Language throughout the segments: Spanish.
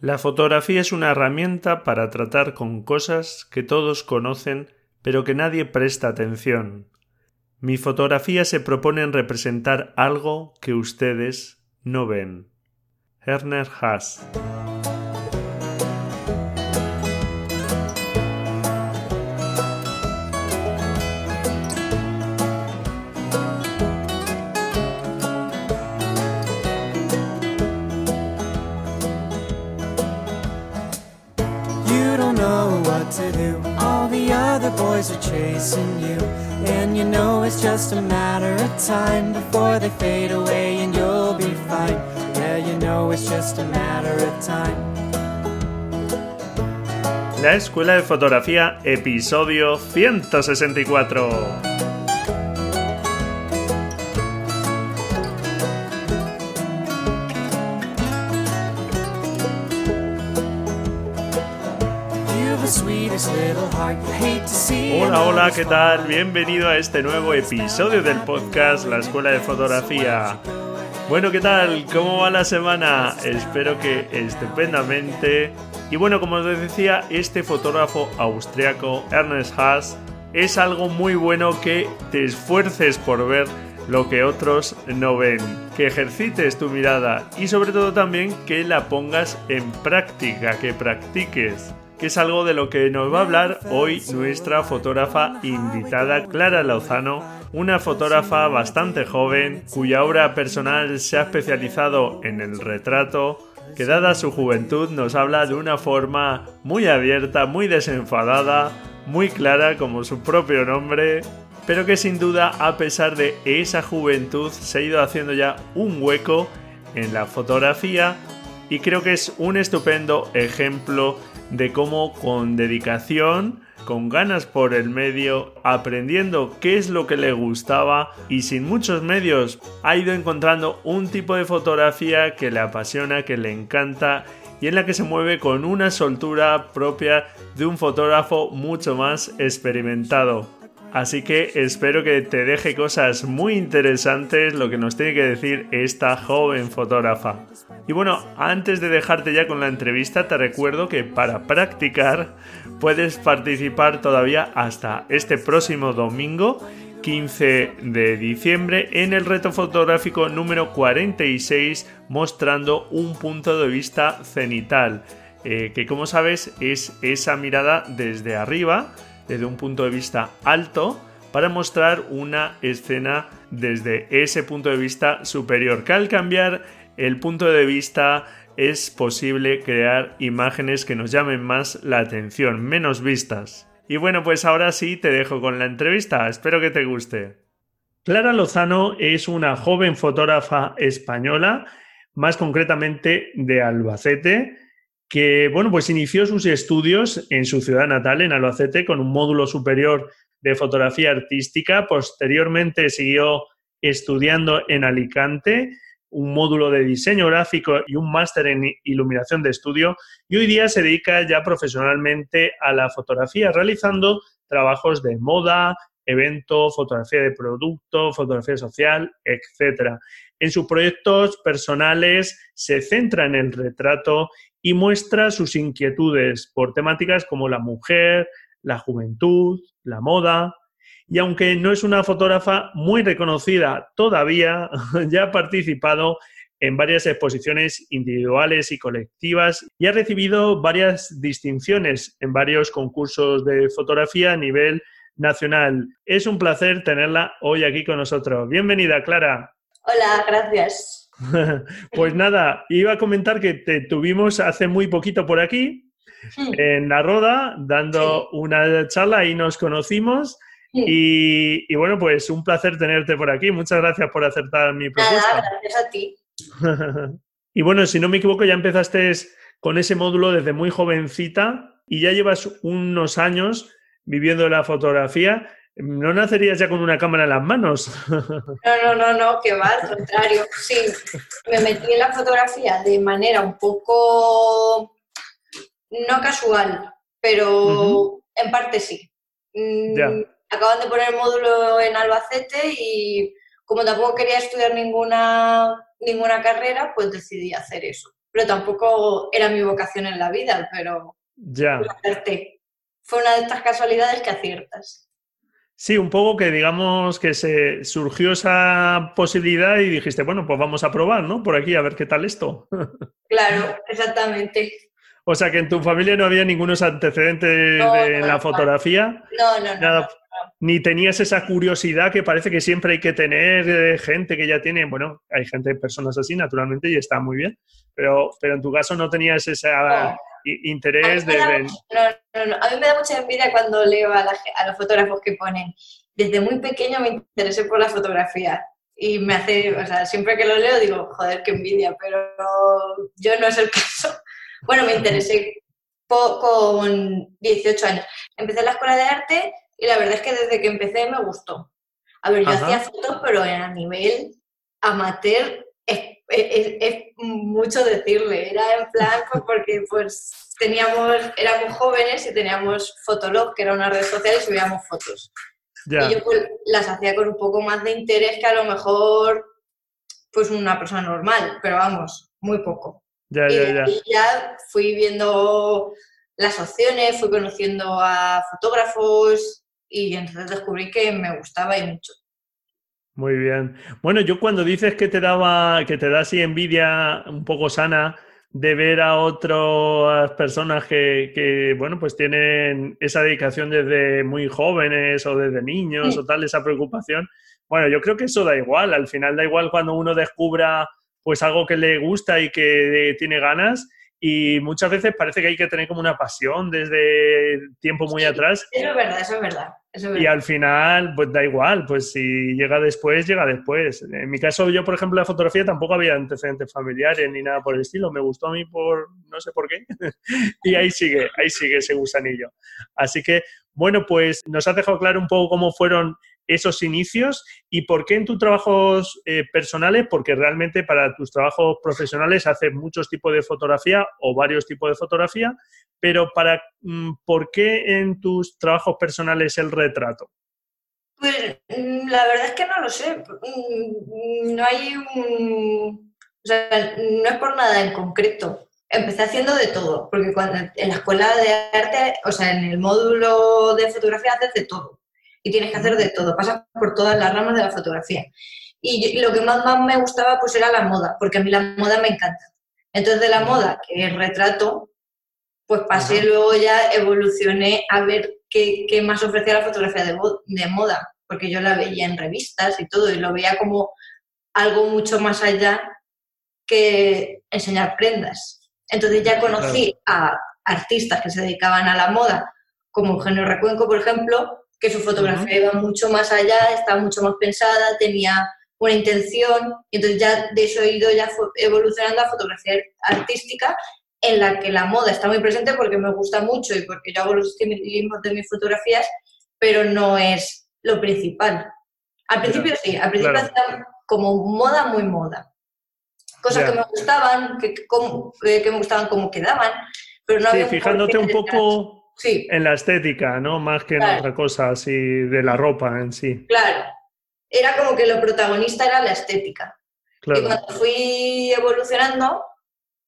La fotografía es una herramienta para tratar con cosas que todos conocen pero que nadie presta atención. Mi fotografía se propone en representar algo que ustedes no ven. Herner Haas And you know it's just a matter of time before they fade away and you'll be fine. La Escuela de Fotografía, episodio 164. ¿Qué tal? Bienvenido a este nuevo episodio del podcast La Escuela de Fotografía. Bueno, ¿qué tal? ¿Cómo va la semana? Espero que estupendamente. Y bueno, como os decía, este fotógrafo austriaco, Ernest Haas, es algo muy bueno que te esfuerces por ver lo que otros no ven, que ejercites tu mirada y sobre todo también que la pongas en práctica, que practiques que es algo de lo que nos va a hablar hoy nuestra fotógrafa invitada Clara Lozano, una fotógrafa bastante joven cuya obra personal se ha especializado en el retrato, que dada su juventud nos habla de una forma muy abierta, muy desenfadada, muy clara como su propio nombre, pero que sin duda a pesar de esa juventud se ha ido haciendo ya un hueco en la fotografía y creo que es un estupendo ejemplo de cómo con dedicación, con ganas por el medio, aprendiendo qué es lo que le gustaba y sin muchos medios ha ido encontrando un tipo de fotografía que le apasiona, que le encanta y en la que se mueve con una soltura propia de un fotógrafo mucho más experimentado. Así que espero que te deje cosas muy interesantes lo que nos tiene que decir esta joven fotógrafa. Y bueno, antes de dejarte ya con la entrevista, te recuerdo que para practicar puedes participar todavía hasta este próximo domingo 15 de diciembre en el reto fotográfico número 46 mostrando un punto de vista cenital, eh, que como sabes es esa mirada desde arriba desde un punto de vista alto para mostrar una escena desde ese punto de vista superior. Que al cambiar el punto de vista es posible crear imágenes que nos llamen más la atención, menos vistas. Y bueno, pues ahora sí te dejo con la entrevista, espero que te guste. Clara Lozano es una joven fotógrafa española, más concretamente de Albacete, que bueno, pues inició sus estudios en su ciudad natal, en Albacete, con un módulo superior de fotografía artística. Posteriormente siguió estudiando en Alicante un módulo de diseño gráfico y un máster en iluminación de estudio y hoy día se dedica ya profesionalmente a la fotografía, realizando trabajos de moda, evento, fotografía de producto, fotografía social, etc. En sus proyectos personales se centra en el retrato y muestra sus inquietudes por temáticas como la mujer, la juventud, la moda. Y aunque no es una fotógrafa muy reconocida todavía, ya ha participado en varias exposiciones individuales y colectivas y ha recibido varias distinciones en varios concursos de fotografía a nivel nacional. Es un placer tenerla hoy aquí con nosotros. Bienvenida, Clara. Hola, gracias. pues nada, iba a comentar que te tuvimos hace muy poquito por aquí, en la Roda, dando una charla y nos conocimos. Y, bueno, pues un placer tenerte por aquí. Muchas gracias por aceptar mi propuesta. gracias a ti. y bueno, si no me equivoco, ya empezaste con ese módulo desde muy jovencita y ya llevas unos años viviendo la fotografía. ¿No nacerías ya con una cámara en las manos? No, no, no, no, que va, al contrario. Sí, me metí en la fotografía de manera un poco no casual, pero en parte sí. Mm, acaban de poner el módulo en Albacete y como tampoco quería estudiar ninguna, ninguna carrera, pues decidí hacer eso. pero tampoco era mi vocación en la vida, pero ya. Fue una de estas casualidades que aciertas. Sí, un poco que digamos que se surgió esa posibilidad y dijiste, bueno, pues vamos a probar, ¿no? Por aquí a ver qué tal esto. Claro, exactamente. O sea que en tu familia no había ningunos antecedentes de la fotografía. No, no, no, Ni tenías esa curiosidad que parece que siempre hay que tener de gente que ya tiene, bueno, hay gente, personas así, naturalmente, y está muy bien, pero, pero en tu caso no tenías esa interés de, No, no, no, a mí me da mucha envidia cuando leo a, a los fotógrafos que ponen, desde muy pequeño me interesé por la fotografía y me hace, o sea, siempre que lo leo digo, joder, qué envidia, pero yo no es el caso. Bueno, me interesé con 18 años. Empecé la escuela de arte y la verdad es que desde que empecé me gustó. A ver, yo hacía fotos, pero a nivel amateur es, mucho decirle. Era en plan, pues porque pues teníamos, éramos jóvenes y teníamos Fotolog, que era una red social, y subíamos fotos. Y yo pues, las hacía con un poco más de interés que a lo mejor pues una persona normal, pero vamos, muy poco. Y, ya. ya fui viendo las opciones, fui conociendo a fotógrafos y entonces descubrí que me gustaba y mucho. Muy bien. Bueno, yo cuando dices que te daba, que te da así envidia un poco sana de ver a otras personas que, que bueno, pues tienen esa dedicación desde muy jóvenes o desde niños o tal, esa preocupación. Bueno, yo creo que eso da igual. Al final da igual cuando uno descubra pues algo que le gusta y que tiene ganas y muchas veces parece que hay que tener como una pasión desde tiempo muy atrás. Eso es verdad, eso es verdad. Y al final, pues da igual, pues si llega después, llega después. En mi caso, yo, por ejemplo, la fotografía tampoco había antecedentes familiares ni nada por el estilo. Me gustó a mí por no sé por qué. y ahí sigue, ahí sigue ese gusanillo. Así que, bueno, pues nos has dejado claro un poco cómo fueron esos inicios y por qué en tus trabajos eh, personales, porque realmente para tus trabajos profesionales haces muchos tipos de fotografía o varios tipos de fotografía, pero para mm, ¿por qué en tus trabajos personales el retrato? Pues mm, la verdad es que no lo sé. Mm, no hay un... O sea, no es por nada en concreto. Empecé haciendo de todo, porque cuando en la escuela de arte, o sea, en el módulo de fotografía haces de todo y tienes que hacer de todo, pasas por todas las ramas de la fotografía. Y lo que más, más me gustaba pues era la moda, porque a mí la moda me encanta. Entonces de la moda, que es retrato, pues pasé luego ya, evolucioné a ver qué, qué más ofrecía la fotografía de, de moda, porque yo la veía en revistas y todo, y lo veía como algo mucho más allá que enseñar prendas. Entonces ya conocí a artistas que se dedicaban a la moda, como Eugenio Recuenco, por ejemplo, que su fotografía iba mucho más allá, estaba mucho más pensada, tenía una intención, y entonces ya de eso he ido ya evolucionando a fotografía artística, en la que la moda está muy presente porque me gusta mucho y porque yo hago los estilismos de mis fotografías, pero no es lo principal. Al principio sí, al principio hacía como moda muy moda. Cosas que me gustaban, que, eh, que, me gustaban cómo quedaban, pero no sí, fijándote un poco en la estética, ¿no? Más que en otra cosa así de la ropa en sí. Claro. Era como que lo protagonista era la estética. Y cuando fui evolucionando,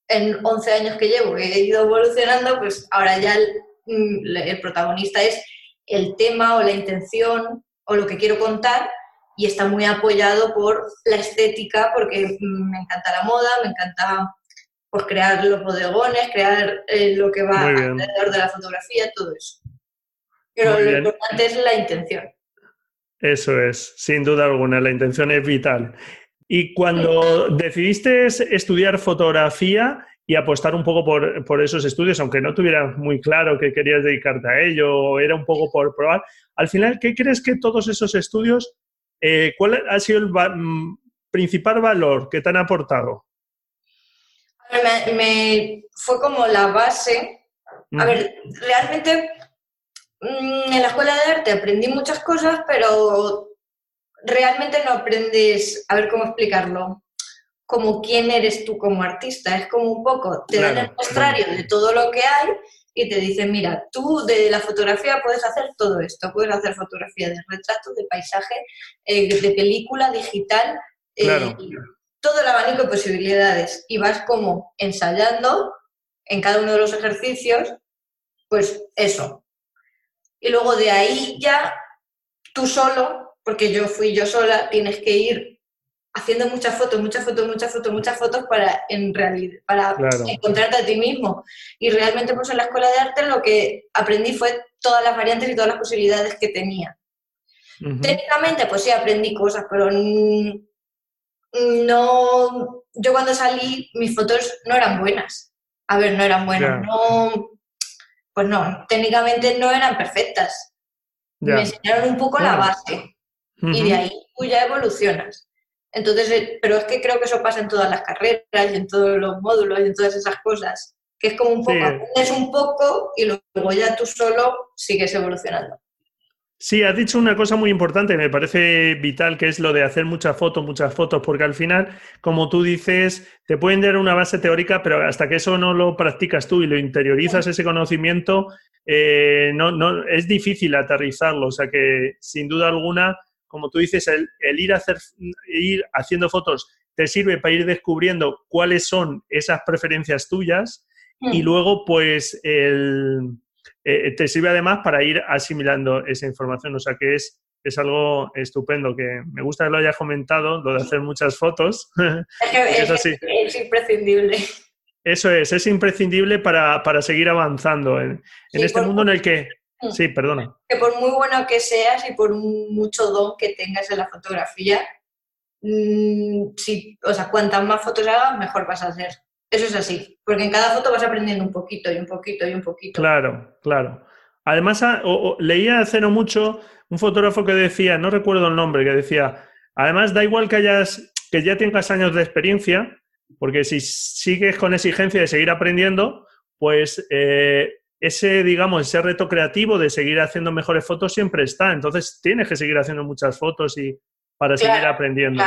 en 11 años que llevo, he ido evolucionando, pues ahora ya el, mm, el protagonista es el tema o la intención o lo que quiero contar y está muy apoyado por la estética porque mm, me encanta la moda, me encanta pues crear los bodegones, crear eh, lo que va alrededor de la fotografía, todo eso. Pero lo importante es la intención. Eso es, sin duda alguna, la intención es vital. Y cuando decidiste estudiar fotografía y apostar un poco por, esos estudios, aunque no tuvieras muy claro que querías dedicarte a ello, era un poco por probar, al final, ¿qué crees que todos esos estudios, eh, cuál ha sido el mm, principal valor que te han aportado? Me, fue como la base. A ver, realmente mm, en la escuela de arte aprendí muchas cosas, pero realmente no aprendes, a ver cómo explicarlo, como quién eres tú como artista. Es como un poco, te dan el muestrario de todo lo que hay y te dicen, mira, tú de la fotografía puedes hacer todo esto, puedes hacer fotografía de retrato, de paisaje, eh, de película, digital. Eh, todo el abanico de posibilidades y vas como ensayando en cada uno de los ejercicios, pues eso. Y luego de ahí ya tú solo, porque yo fui yo sola, tienes que ir haciendo muchas fotos, muchas fotos, muchas fotos, muchas fotos para en realidad, para encontrarte a ti mismo. Y realmente pues en la escuela de arte lo que aprendí fue todas las variantes y todas las posibilidades que tenía. Técnicamente pues sí aprendí cosas, pero no yo cuando salí mis fotos no eran buenas. A ver, no eran buenas, no pues no, técnicamente no eran perfectas. Me enseñaron un poco la base y de ahí tú ya evolucionas. Entonces, eh, pero es que creo que eso pasa en todas las carreras y en todos los módulos y en todas esas cosas, que es como un poco, aprendes un poco y luego ya tú solo sigues evolucionando. Sí, has dicho una cosa muy importante, me parece vital, que es lo de hacer muchas fotos, muchas fotos, porque al final, como tú dices, te pueden dar una base teórica, pero hasta que eso no lo practicas tú y lo interiorizas ese conocimiento, eh, no, no, es difícil aterrizarlo. O sea que, sin duda alguna, como tú dices, el, ir, a hacer, ir haciendo fotos te sirve para ir descubriendo cuáles son esas preferencias tuyas y mm. luego, pues, el, eh, te sirve además para ir asimilando esa información. O sea que es, es algo estupendo, que me gusta que lo hayas comentado, lo de hacer muchas fotos. Es, es imprescindible. Eso es, es imprescindible para, para seguir avanzando en, en este mundo en el que Mm. Sí, perdona. Que por muy bueno que seas y por mucho don que tengas en la fotografía, mm, o sea, cuantas más fotos hagas, mejor vas a hacer. Eso es así, porque en cada foto vas aprendiendo un poquito y un poquito y un poquito. Claro, claro. Además, ah, leía hace no mucho un fotógrafo que decía, no recuerdo el nombre, que decía, además da igual que hayas, que ya tengas años de experiencia, porque si sigues con exigencia de seguir aprendiendo, pues eh, ese, digamos, ese reto creativo de seguir haciendo mejores fotos siempre está. Entonces tienes que seguir haciendo muchas fotos y para seguir aprendiendo.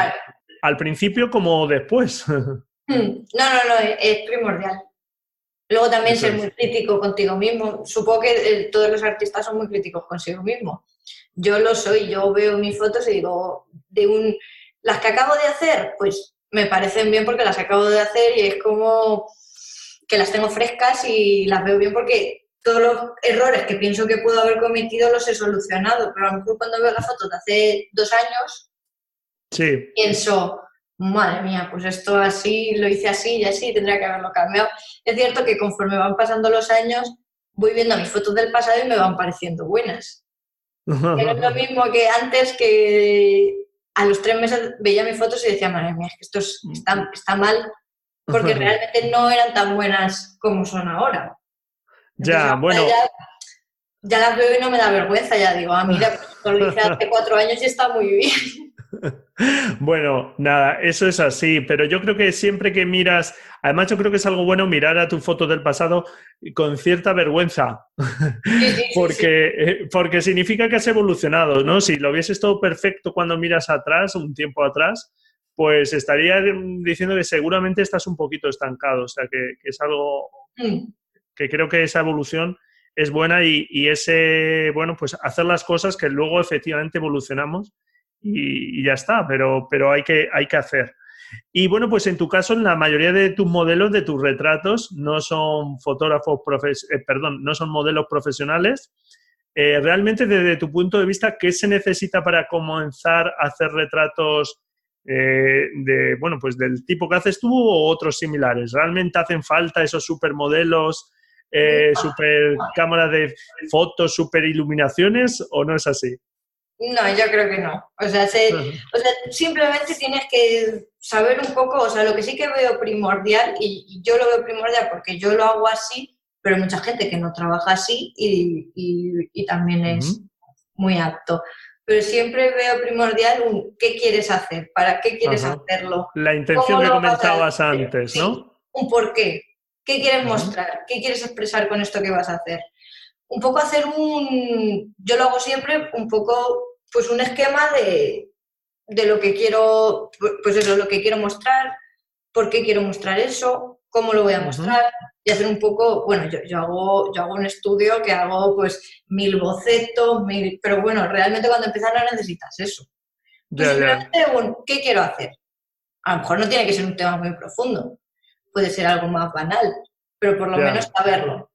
Al principio como después. Hmm. No, no, no, es primordial. Luego también ser muy crítico contigo mismo. Supongo que eh, todos los artistas son muy críticos consigo mismo. Yo lo soy, yo veo mis fotos y digo, de un, las que acabo de hacer, pues me parecen bien porque las acabo de hacer y es como que las tengo frescas y las veo bien porque todos los errores que pienso que puedo haber cometido los he solucionado, pero a lo mejor cuando veo la foto de hace dos años, pienso, madre mía, pues esto así, lo hice así y así, tendría que haberlo cambiado. Es cierto que conforme van pasando los años, voy viendo mis fotos del pasado y me van pareciendo buenas. Pero es lo mismo que antes que a los tres meses veía mis fotos y decía, madre mía, es que esto está, está mal, porque realmente no eran tan buenas como son ahora. Ya, bueno. Ya, las veo y no me da vergüenza, ya digo, ah, mira, pues lo hice hace cuatro años y está muy bien. Bueno, nada, eso es así, pero yo creo que siempre que miras, además yo creo que es algo bueno mirar a tu foto del pasado con cierta vergüenza, porque, eh, porque significa que has evolucionado, ¿no? Si lo hubieses todo perfecto cuando miras atrás, un tiempo atrás, pues estaría diciendo que seguramente estás un poquito estancado, o sea que, es algo mm que creo que esa evolución es buena y, ese, bueno, pues hacer las cosas que luego efectivamente evolucionamos y, ya está, pero, pero hay, que, hay que hacer. Y bueno, pues en tu caso, en la mayoría de tus modelos, de tus retratos, no son fotógrafos, eh, perdón, no son modelos profesionales. Eh, realmente, desde tu punto de vista, ¿qué se necesita para comenzar a hacer retratos eh, de, bueno, pues del tipo que haces tú o otros similares? ¿Realmente hacen falta esos supermodelos super cámaras de fotos, super iluminaciones o no es así? No, yo creo que no. O sea, simplemente tienes que saber un poco, o sea, lo que sí que veo primordial, y, yo lo veo primordial porque yo lo hago así, pero hay mucha gente que no trabaja así y, también es muy apto. Pero siempre veo primordial un qué quieres hacer, para qué quieres hacerlo. La intención que comentabas antes, ¿no? un por qué. ¿Qué quieres mostrar? ¿Qué quieres expresar con esto que vas a hacer? Un poco hacer un, yo lo hago siempre, un poco, pues un esquema de, lo que quiero, pues eso, lo que quiero mostrar, por qué quiero mostrar eso, cómo lo voy a mostrar y hacer un poco, bueno, yo, yo, hago, yo hago un estudio que hago pues mil bocetos, mil, pero bueno, realmente cuando empiezas no necesitas eso. simplemente un, ¿qué quiero hacer? A lo mejor no tiene que ser un tema muy profundo, puede ser algo más banal, pero por lo menos saberlo.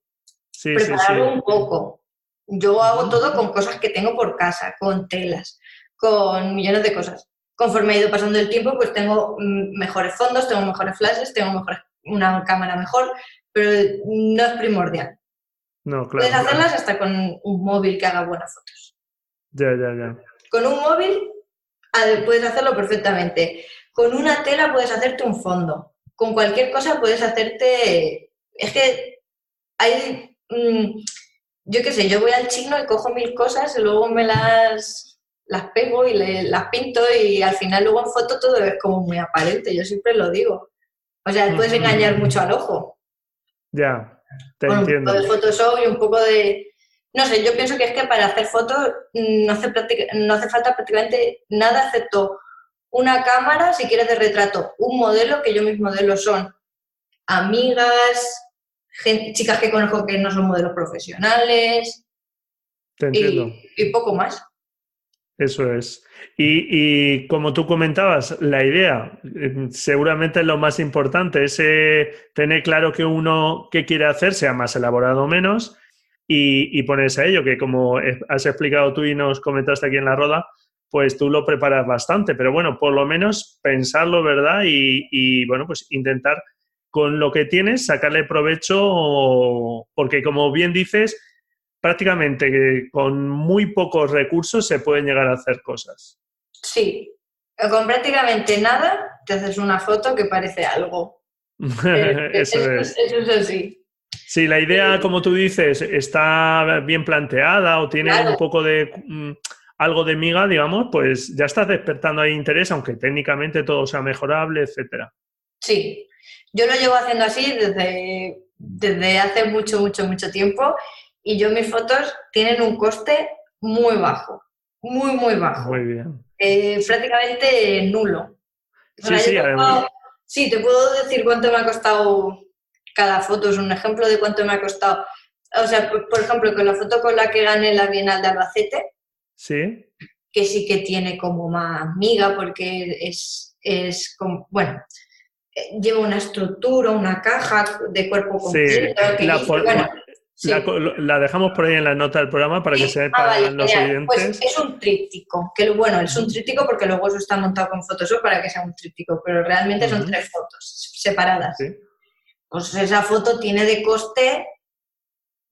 Sí, Prepararlo un poco. Yo hago todo con cosas que tengo por casa, con telas, con millones de cosas. Conforme ha ido pasando el tiempo, pues tengo mm, mejores fondos, tengo mejores flashes, tengo mejores, una cámara mejor, pero no es primordial. No, claro. Puedes hacerlas hasta con un móvil que haga buenas fotos. Ya, ya, ya. Con un móvil puedes hacerlo perfectamente. Con una tela puedes hacerte un fondo. Con cualquier cosa puedes hacerte... Es que hay... Mm, yo qué sé, yo voy al chino y cojo mil cosas y luego me las, las pego y las pinto y al final luego en foto todo es como muy aparente, yo siempre lo digo. O sea, puedes engañar mucho al ojo. Ya, te entiendo. Un poco de Photoshop y un poco de... No sé, yo pienso que es que para hacer fotos no hace, no hace falta prácticamente nada excepto una cámara, si quieres, de retrato, un modelo, que yo mis modelos son amigas, chicas que conozco que no son modelos profesionales. Te entiendo. Y, poco más. Eso es. Y, como tú comentabas, la idea eh, seguramente es lo más importante, es tener claro que uno qué quiere hacer, sea más elaborado o menos, y, y, ponerse a ello, que como has explicado tú y nos comentaste aquí en la roda, pues tú lo preparas bastante, pero bueno, por lo menos pensarlo, ¿verdad? Y, y bueno, pues intentar con lo que tienes sacarle provecho, porque como bien dices, prácticamente con muy pocos recursos se pueden llegar a hacer cosas. Sí, con prácticamente nada te haces una foto que parece algo. eso, es. Eso es así. Si la idea, como tú dices, está bien planteada o tiene un poco de mm, algo de miga, digamos, pues ya estás despertando ahí interés, aunque técnicamente todo sea mejorable, etcétera. Sí, yo lo llevo haciendo así desde, desde hace mucho, mucho, mucho tiempo y yo mis fotos tienen un coste muy bajo, muy, muy bajo. Muy bien. Eh, prácticamente nulo. Sí, sí, sí, te puedo decir cuánto me ha costado cada foto, es un ejemplo de cuánto me ha costado. O sea, por, ejemplo, con la foto con la que gané la Bienal de Albacete, sí. que sí que tiene como más miga porque es, es como, bueno, lleva una estructura, una caja de cuerpo completo. la, dejamos por ahí en la nota del programa para que sepan ah, los oyentes. Pues es un tríptico, que bueno, es un tríptico porque luego eso está montado con Photoshop para que sea un tríptico, pero realmente son tres fotos separadas. Pues esa foto tiene de coste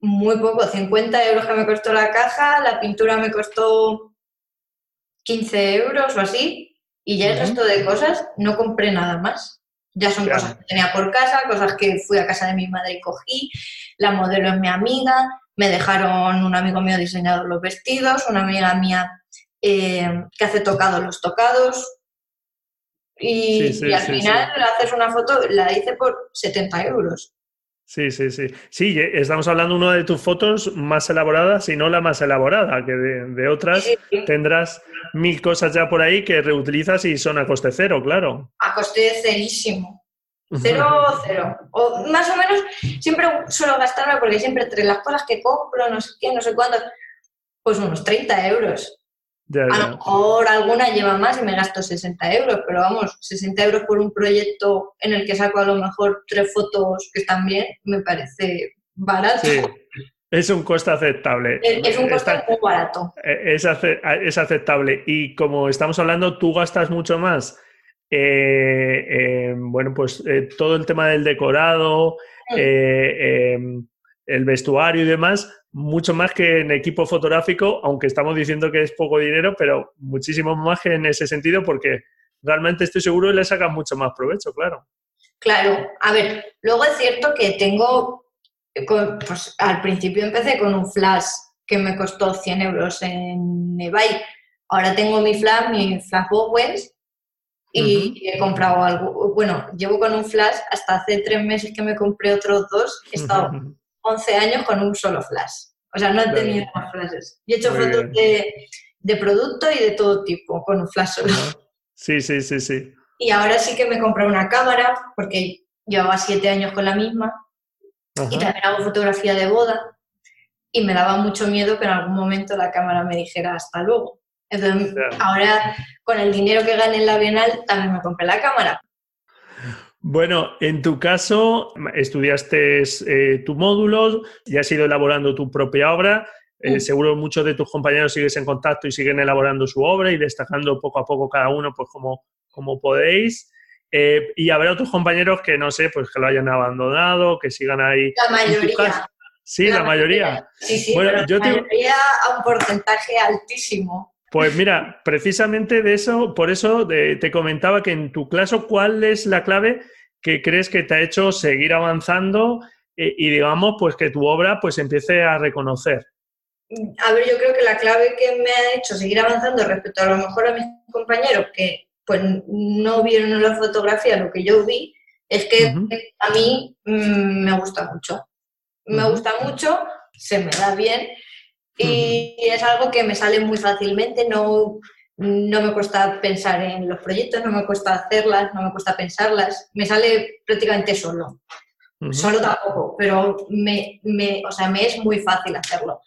muy poco, 50 euros que me costó la caja, la pintura me costó 15 euros o así, y ya el resto de cosas no compré nada más. Ya son cosas que tenía por casa, cosas que fui a casa de mi madre y cogí. La modelo es mi amiga, me dejaron un amigo mío diseñado los vestidos, una amiga mía eh, que hace tocados los tocados. Y, al final haces una foto, la hice por 70 euros. Sí, sí, sí. Sí, estamos hablando de una de tus fotos más elaboradas y no la más elaborada, que de, otras tendrás mil cosas ya por ahí que reutilizas y son a coste cero, claro. A coste cerísimo. Cero, cero. O más o menos siempre suelo gastarme porque siempre entre las cosas que compro, no sé qué, no sé cuándo, pues unos 30 euros. A lo mejor alguna lleva más y me gasto 60 euros, pero vamos, 60 euros por un proyecto en el que saco a lo mejor tres fotos que están bien, me parece barato. Sí. Es un coste aceptable. Es, un coste muy barato. E, es, es, aceptable. Y como estamos hablando, tú gastas mucho más. Eh, bueno, pues eh, todo el tema del decorado, mm. El vestuario y demás, mucho más que en equipo fotográfico, aunque estamos diciendo que es poco dinero, pero muchísimo más que en ese sentido, porque realmente estoy seguro que le sacas mucho más provecho, claro. Claro, a ver, luego es cierto que tengo, pues al principio empecé con un flash que me costó 100 euros en eBay. Ahora tengo mi flash, mi flash Bowens, y he comprado algo. Bueno, llevo con un flash hasta hace tres meses que me compré otros dos. He estado 11 años con un solo flash. O sea, no he tenido más flashes. Y he hecho fotos de, de, producto y de todo tipo con un flash solo. Sí, sí, sí, sí. Y ahora sí que me compré una cámara porque llevaba siete años con la misma. Y también hago fotografía de boda. Y me daba mucho miedo que en algún momento la cámara me dijera hasta luego. Entonces, ahora con el dinero que gané en la Bienal también me compré la cámara. Bueno, en tu caso, estudiaste eh, tu módulo y has ido elaborando tu propia obra. Eh, seguro muchos de tus compañeros sigues en contacto y siguen elaborando su obra y destacando poco a poco cada uno, pues como, como podéis. Eh, y habrá otros compañeros que no sé, pues que lo hayan abandonado, que sigan ahí. La mayoría. Sí, la, mayoría. Sí, sí, bueno, yo la mayoría a un porcentaje altísimo. Pues mira, precisamente de eso, por eso te comentaba que en tu clase, ¿cuál es la clave que crees que te ha hecho seguir avanzando eh, y, digamos, pues que tu obra pues empiece a reconocer? A ver, yo creo que la clave que me ha hecho seguir avanzando respecto a lo mejor a mis compañeros que pues no vieron en la fotografía lo que yo vi, es que a mí mm, me gusta mucho. Me gusta mucho, se me da bien y es algo que me sale muy fácilmente, no, no me cuesta pensar en los proyectos, no me cuesta hacerlas, no me cuesta pensarlas, me sale prácticamente solo. Solo tampoco, pero me, me, o sea, me es muy fácil hacerlo.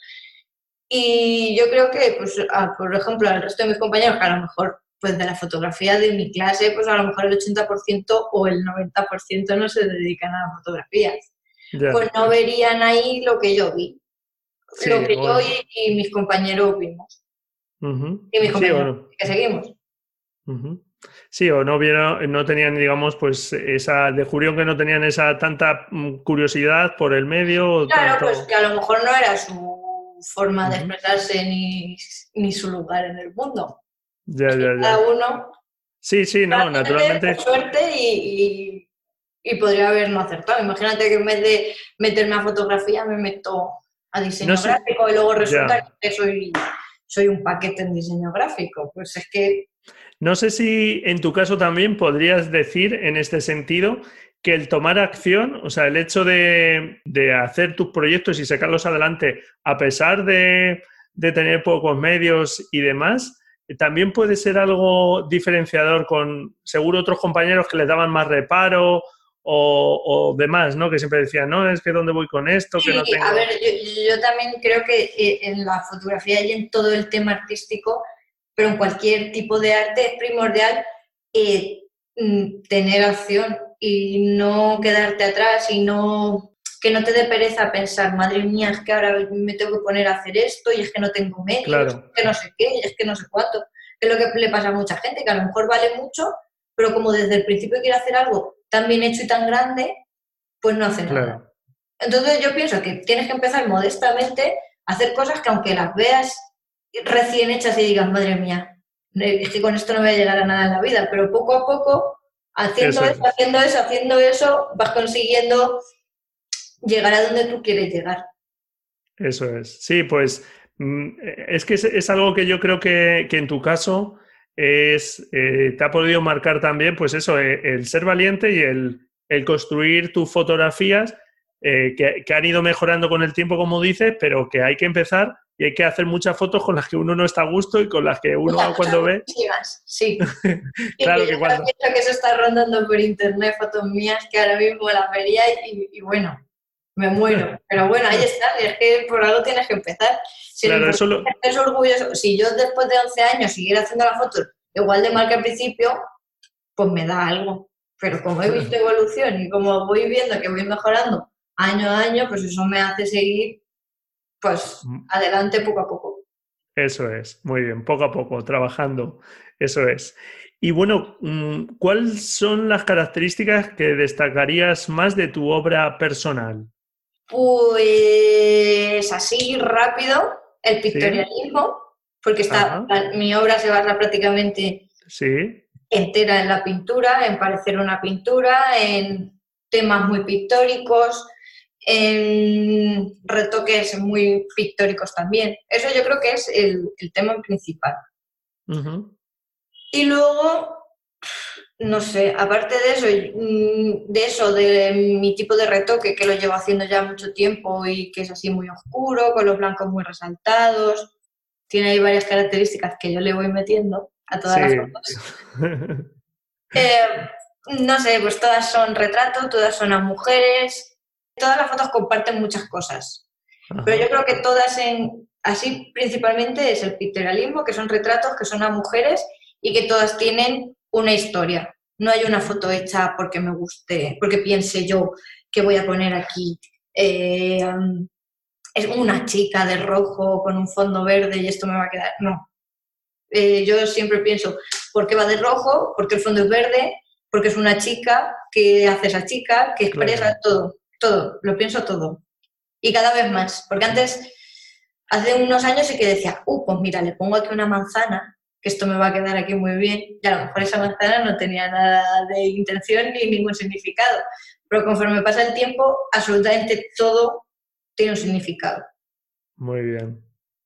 Y yo creo que, pues, por ejemplo, al resto de mis compañeros, que a lo mejor pues de la fotografía de mi clase, pues a lo mejor el 80% o el 90% no se dedican a la fotografía. Pues no verían ahí lo que yo vi lo que yo y, mis compañeros vimos. Y mis compañeros, que seguimos. Sí, o no vieron, no tenían, digamos, pues esa, de Jurión que no tenían esa tanta mm, curiosidad por el medio. Claro, pues que a lo mejor no era su forma de expresarse ni, ni, su lugar en el mundo. Ya, ya, ya. Cada uno. Sí, sí, no, naturalmente. Suerte y, y, podría haber no acertado. Imagínate que en vez de meterme a fotografía me meto a diseño gráfico y luego resulta que soy, soy un paquete en diseño gráfico. Pues es que... No sé si en tu caso también podrías decir en este sentido que el tomar acción, o sea, el hecho de, hacer tus proyectos y sacarlos adelante a pesar de, de tener pocos medios y demás, también puede ser algo diferenciador con seguro otros compañeros que les daban más reparo o, demás, ¿no? Que siempre decían, no, es que dónde voy con esto, que no tengo... A ver, yo, también creo que eh, en la fotografía y en todo el tema artístico, pero en cualquier tipo de arte es primordial eh, mm, tener acción y no quedarte atrás y no que no te dé pereza pensar, madre mía, es que ahora me tengo que poner a hacer esto y es que no tengo medios, es que no sé qué, es que no sé cuánto. Es lo que le pasa a mucha gente, que a lo mejor vale mucho, pero como desde el principio quiere hacer algo tan bien hecho y tan grande, pues no hace nada. Entonces yo pienso que tienes que empezar modestamente a hacer cosas que aunque las veas recién hechas y digas, madre mía, es que con esto no voy a llegar a nada en la vida, pero poco a poco, haciendo eso, haciendo eso, haciendo eso, vas consiguiendo llegar a donde tú quieres llegar. Eso es. Sí, pues mm, es que es, algo que yo creo que, que en tu caso es, eh, te ha podido marcar también, pues eso, eh, el ser valiente y el, construir tus fotografías eh, que, han ido mejorando con el tiempo, como dices, pero que hay que empezar y hay que hacer muchas fotos con las que uno no está a gusto y con las que uno cuando ve... Sí, claro que, cuando... que se está rondando por internet fotos mías que ahora mismo las vería y bueno, me muero. Pero bueno, ahí está, es que por algo tienes que empezar. Si claro, es orgulloso, si yo después de 11 años siguiera haciendo la foto igual de mal que al principio, pues me da algo. Pero como he visto evolución y como voy viendo que voy mejorando año a año, pues eso me hace seguir pues mm. adelante poco a poco. Eso es, muy bien, poco a poco, trabajando, eso es. Y bueno, mm, ¿cuáles son las características que destacarías más de tu obra personal? Pues así rápido, el pictorialismo, porque está, mi obra se basa prácticamente entera en la pintura, en parecer una pintura, en temas muy pictóricos, en retoques muy pictóricos también. Eso yo creo que es el, tema principal. Y luego no sé, aparte de eso, mm, de eso, de mi tipo de retoque que lo llevo haciendo ya mucho tiempo y que es así muy oscuro, con los blancos muy resaltados, tiene ahí varias características que yo le voy metiendo a todas las fotos. Eh, no sé, pues todas son retratos, todas son a mujeres, todas las fotos comparten muchas cosas, pero yo creo que todas en, así principalmente es el pictorialismo, que son retratos que son a mujeres y que todas tienen una historia. No hay una foto hecha porque me guste, porque piense yo que voy a poner aquí. Eh, es una chica de rojo con un fondo verde y esto me va a quedar. No. Eh, yo siempre pienso, ¿por qué va de rojo? Porque el fondo es verde, porque es una chica, que hace esa chica, que expresa todo, todo, lo pienso todo. Y cada vez más, porque antes, hace unos años sí que decía, uh, pues mira, le pongo aquí una manzana, que esto me va a quedar aquí muy bien, y a lo mejor esa manzana no tenía nada de intención ni ningún significado. Pero conforme pasa el tiempo, absolutamente todo tiene un significado. Muy bien.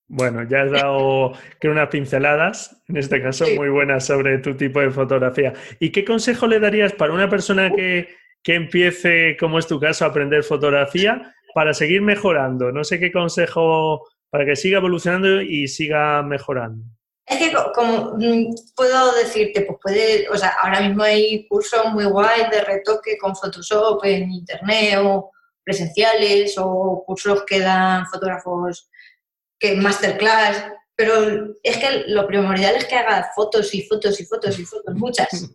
Bueno, ya has dado que unas pinceladas, en este caso muy buenas, sobre tu tipo de fotografía. ¿Y qué consejo le darías para una persona que, que empiece, como es tu caso, a aprender fotografía para seguir mejorando? No sé qué consejo para que siga evolucionando y siga mejorando. Es que como mm, puedo decirte, pues puede, o sea, ahora mismo hay cursos muy guays de retoque con Photoshop en internet o presenciales o cursos que dan fotógrafos que masterclass, pero es que lo primordial es que hagas fotos y fotos y fotos y fotos, muchas.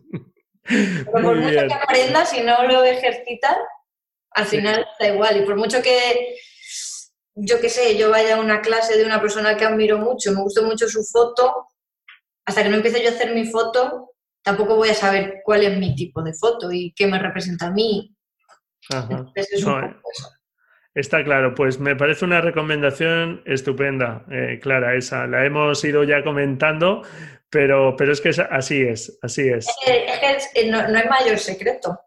Pero por mucho que aprendas y no lo ejercitas, al final da igual. Y por mucho que, yo qué sé, yo vaya a una clase de una persona que admiro mucho, me gusta mucho su foto, hasta que no empiece yo a hacer mi foto, tampoco voy a saber cuál es mi tipo de foto y qué me representa a mí. Está claro, pues me parece una recomendación estupenda, eh, Clara, esa. La hemos ido ya comentando, pero, pero es que así es, así es. Es que, no, hay mayor secreto.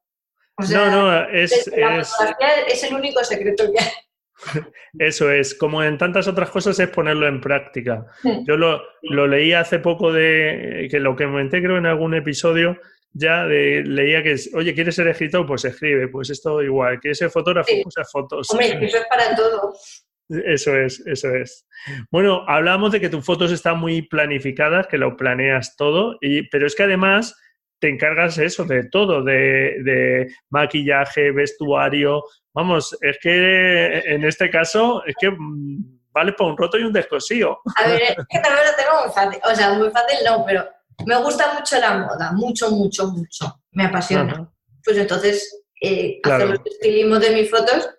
no, no, es, es... el único secreto que hay. Eso es, como en tantas otras cosas es ponerlo en práctica. Yo lo, lo, leí hace poco de, que lo que comenté creo en algún episodio, ya leía que, oye, ¿quieres ser escritor? Pues escribe, pues esto igual. ¿Quieres ser fotógrafo? Pues haz fotos. Hombre, eso es para todo. Eso es, eso es. Bueno, hablábamos de que tus fotos están muy planificadas, que lo planeas todo, y, pero es que además te encargas eso, de todo, de, de maquillaje, vestuario. Vamos, es que en este caso, es que mm, vale para un roto y un descosío. A ver, es que también lo tengo muy fácil. O sea, muy fácil no, pero me gusta mucho la moda, mucho, mucho, mucho. Me apasiona. Pues entonces, eh, hacer los estilismos de mis fotos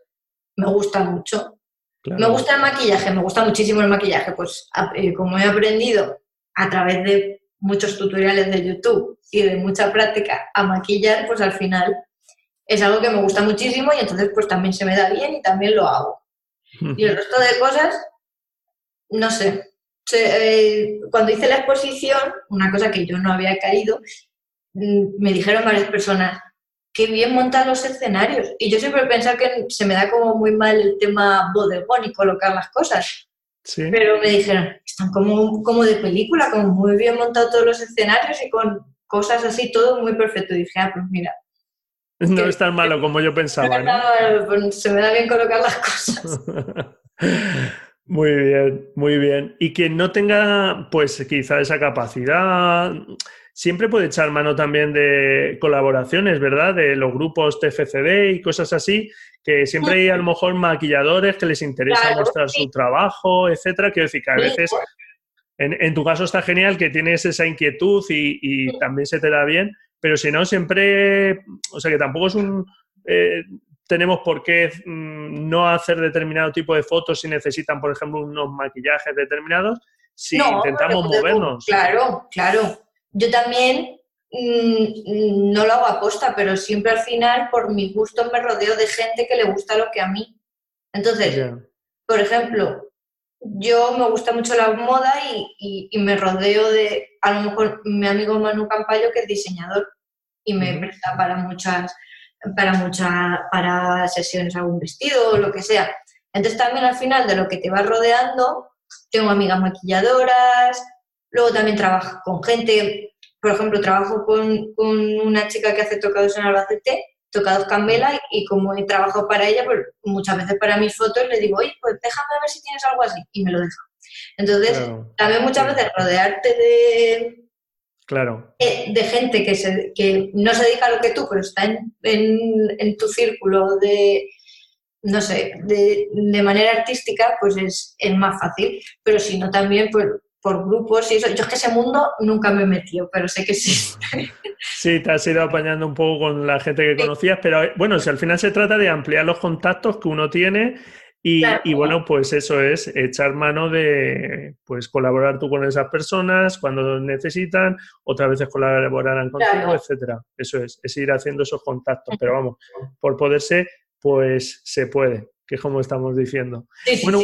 me gusta mucho. Me gusta el maquillaje, me gusta muchísimo el maquillaje. Pues eh, como he aprendido a través de muchos tutoriales de YouTube y de mucha práctica a maquillar, pues al final es algo que me gusta muchísimo y entonces pues también se me da bien y también lo hago. Y el resto de cosas, no sé, eh, cuando hice la exposición, una cosa que yo no había caído, mm, me dijeron varias personas, qué bien montar los escenarios. Y yo siempre he pensado que se me da como muy mal el tema bodegón y colocar las cosas. Pero me dijeron, están como, como de película, como muy bien montados todos los escenarios y con cosas así, todo muy perfecto. Y dije, ah, pues mira. No es tan malo como yo pensaba. Pues se me da bien colocar las cosas. Muy bien, muy bien. Y quien no tenga, pues quizá esa capacidad, siempre puede echar mano también de colaboraciones, ¿verdad? De los grupos TFCD y cosas así, que siempre hay a lo mejor maquilladores que les interesa mostrar su trabajo, etcétera. Quiero decir que a veces, en, tu caso está genial que tienes esa inquietud y, también se te da bien, pero si no, siempre, o sea que tampoco es un... Eh, tenemos por qué mm, no hacer determinado tipo de fotos si necesitan, por ejemplo, unos maquillajes determinados, si intentamos movernos. Claro, claro. Yo también mm, no lo hago a costa, pero siempre al final, por mi gusto, me rodeo de gente que le gusta lo que a mí. Entonces, por ejemplo, yo me gusta mucho la moda y, me rodeo de, a lo mejor, mi amigo Manu Campayo, que es diseñador y me presta para muchas para muchas para sesiones algún vestido o lo que sea. Entonces también al final de lo que te va rodeando, tengo amigas maquilladoras, luego también trabajo con gente, por ejemplo, trabajo con, con una chica que hace tocados en Albacete, tocados Cambela, y como he trabajado para ella, pues muchas veces para mis fotos le digo, oye, pues déjame ver si tienes algo así, y me lo deja. Entonces, también muchas veces rodearte de, Claro. Eh, de gente que, se, que no se dedica a lo que tú, pero está en, en, tu círculo de, no sé, de, de, manera artística, pues es, es más fácil. Pero si no, también, pues, por grupos y eso. Yo es que ese mundo nunca me he metido, pero sé que sí. Sí, te has ido apañando un poco con la gente que conocías, pero bueno, si al final se trata de ampliar los contactos que uno tiene y, bueno, pues eso es echar mano de pues colaborar tú con esas personas cuando necesitan, otras veces colaborarán contigo, etcétera. Eso es, es ir haciendo esos contactos. Pero vamos, por poderse, pues se puede, que es como estamos diciendo. bueno,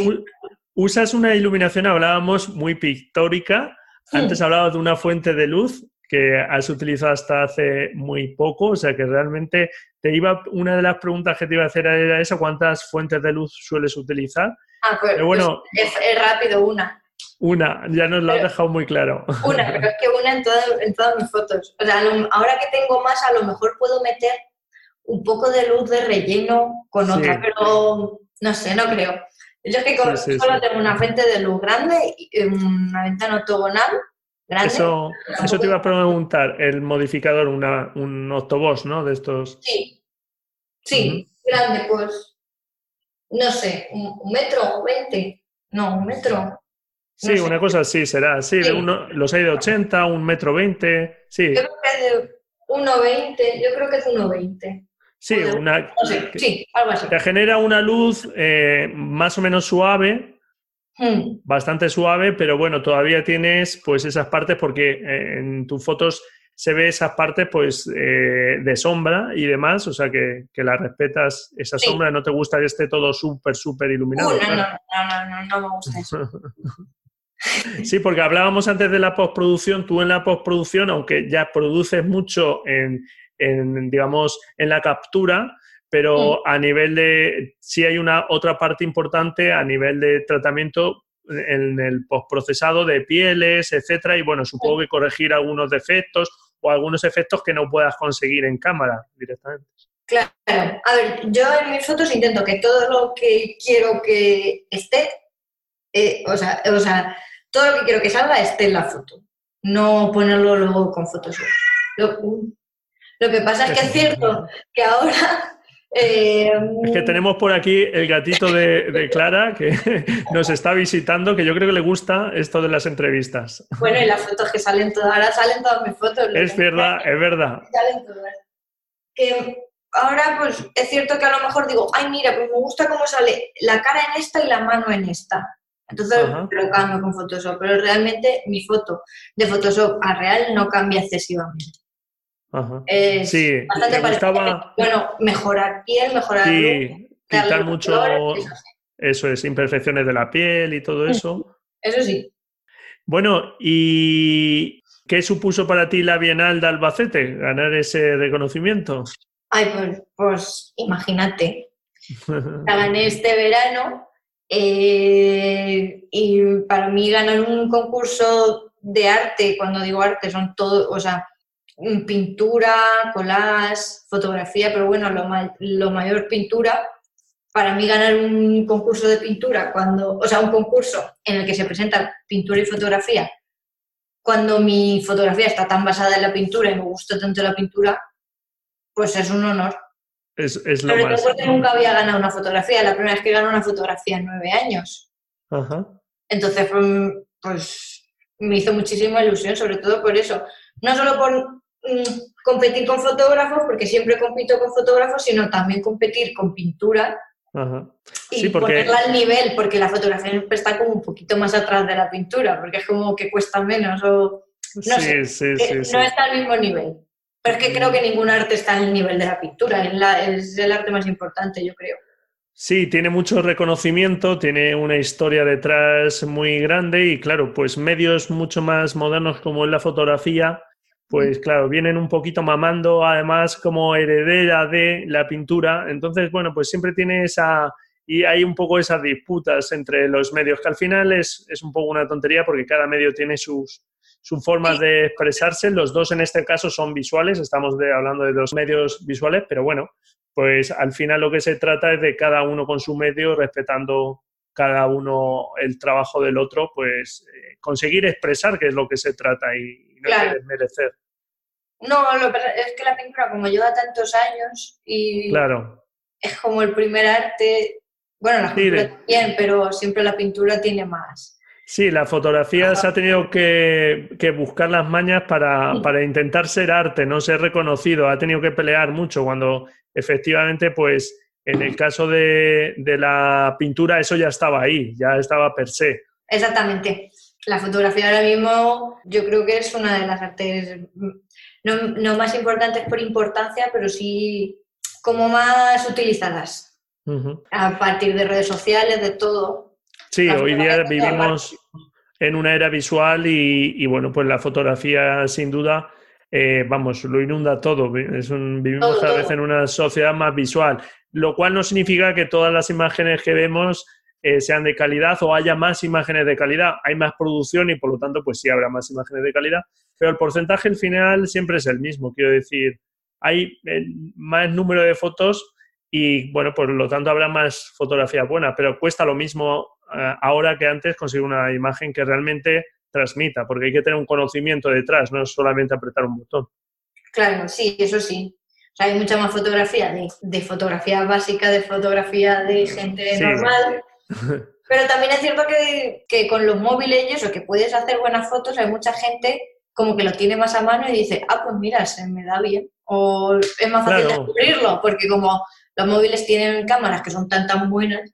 usas una iluminación, hablábamos, muy pictórica. Antes hablabas de una fuente de luz que has utilizado hasta hace muy poco, o sea que realmente te iba, una de las preguntas que te iba a hacer era esa, ¿cuántas fuentes de luz sueles utilizar? Ah, pues, pero bueno, es, rápido, una. Una, ya nos lo has dejado muy claro. Una, pero es que una en, en todas mis fotos. O sea, ahora que tengo más, a lo mejor puedo meter un poco de luz de relleno con otra, pero no sé, no creo. Yo es que solo tengo una fuente de luz grande, y una ventana octogonal eso, eso te iba a preguntar, el modificador, una, un octobos, ¿no? De estos. Sí, sí, grande, pues, no sé, un, metro, veinte, no, un metro. sí, una cosa así será, sí, uno, los hay de 80, un metro veinte, sí. Yo creo que es de 1,20, yo creo que es 1,20. Sí, una, sí, algo así. Te genera una luz eh, más o menos suave, Hmm. Bastante suave, pero bueno, todavía tienes pues esas partes porque eh, en tus fotos se ve esas partes pues eh, de sombra y demás, o sea que, que la respetas esa sombra, no te gusta que esté todo súper, súper iluminado. no, no, no, no, no, me gusta eso. sí, porque hablábamos antes de la postproducción, tú en la postproducción, aunque ya produces mucho en, en digamos, en la captura, pero mm. a nivel de, sí hay una otra parte importante a nivel de tratamiento en el postprocesado de pieles, etcétera, y bueno, supongo que corregir algunos defectos o algunos efectos que no puedas conseguir en cámara directamente. Claro, a ver, yo en mis fotos intento que todo lo que quiero que esté, eh, o, sea, o sea, todo lo que quiero que salga esté en la foto, no ponerlo luego con Photoshop. Lo, lo que pasa es que es cierto que ahora eh, es que tenemos por aquí el gatito de, Clara que nos está visitando, que yo creo que le gusta esto de las entrevistas. Bueno, y las fotos que salen todas, ahora salen todas mis fotos. Es verdad, es verdad. Salen todas. Que ahora, pues es cierto que a lo mejor digo, ay, mira, pues me gusta cómo sale la cara en esta y la mano en esta. Entonces lo cambio con Photoshop, pero realmente mi foto de Photoshop a real no cambia excesivamente. Ajá. sí, Bueno, mejorar piel, mejorar sí, quitar mucho eso, es, imperfecciones de la piel y todo eso. Eso sí. Bueno, ¿y qué supuso para ti la Bienal de Albacete, ganar ese reconocimiento? Ay, pues, pues imagínate. la gané este verano eh, y para mí ganar un concurso de arte, cuando digo arte, son todo, o sea, pintura, collage, fotografía, pero bueno, lo, mayor pintura. Para mí ganar un concurso de pintura, cuando, o sea, un concurso en el que se presenta pintura y fotografía, cuando mi fotografía está tan basada en la pintura y me gusta tanto la pintura, pues es un honor. Es, es lo más... nunca había ganado una fotografía, la primera vez que gané una fotografía en nueve años. Entonces, pues me hizo muchísima ilusión, sobre todo por eso. No solo por competir con fotógrafos, porque siempre compito con fotógrafos, sino también competir con pintura y ponerla al nivel, porque la fotografía siempre está como un poquito más atrás de la pintura, porque es como que cuesta menos o no sé, no está al mismo nivel. Pero es que creo que ningún arte está al nivel de la pintura, es, es el arte más importante, yo creo. Sí, tiene mucho reconocimiento, tiene una historia detrás muy grande y claro, pues medios mucho más modernos como es la fotografía, pues claro, vienen un poquito mamando además como heredera de la pintura. Entonces, bueno, pues siempre tiene esa... Y hay un poco esas disputas entre los medios, que al final es, un poco una tontería porque cada medio tiene sus, sus formas de expresarse. Los dos en este caso son visuales, estamos hablando de dos medios visuales, pero bueno, pues al final lo que se trata es de cada uno con su medio, respetando cada uno el trabajo del otro, pues eh, conseguir expresar que es lo que se trata y, no claro. merecer. No, lo, es que la pintura, como lleva tantos años y claro. es como el primer arte, bueno, la pintura también, pero siempre la pintura tiene más. Sí, la fotografía se ha tenido que, buscar las mañas para, para, intentar ser arte, no ser reconocido. Ha tenido que pelear mucho cuando efectivamente, pues, en el caso de, de la pintura, eso ya estaba ahí, ya estaba per se. Exactamente. La fotografía ahora mismo yo creo que es una de las artes no, no más importantes por importancia, pero sí como más utilizadas. A partir de redes sociales, de todo. Sí, hoy día vivimos en una era visual y, bueno, pues la fotografía sin duda, eh, vamos, lo inunda todo. Es un, vivimos cada vez en una sociedad más visual, lo cual no significa que todas las imágenes que vemos eh, sean de calidad o haya más imágenes de calidad. Hay más producción y por lo tanto, pues sí habrá más imágenes de calidad, pero el porcentaje al final siempre es el mismo. Quiero decir, hay eh, más número de fotos y, bueno, por lo tanto habrá más fotografía buena, pero cuesta lo mismo eh, ahora que antes conseguir una imagen que realmente transmita, porque hay que tener un conocimiento detrás, no es solamente apretar un botón. Claro, sí, eso sí. hay mucha más fotografía de, fotografía básica, de fotografía de gente normal, Pero también es cierto que, con los móviles y eso, que puedes hacer buenas fotos, hay mucha gente como que lo tiene más a mano y dice, ah, pues mira, se me da bien. O es más fácil descubrirlo, porque como los móviles tienen cámaras que son tan tan buenas,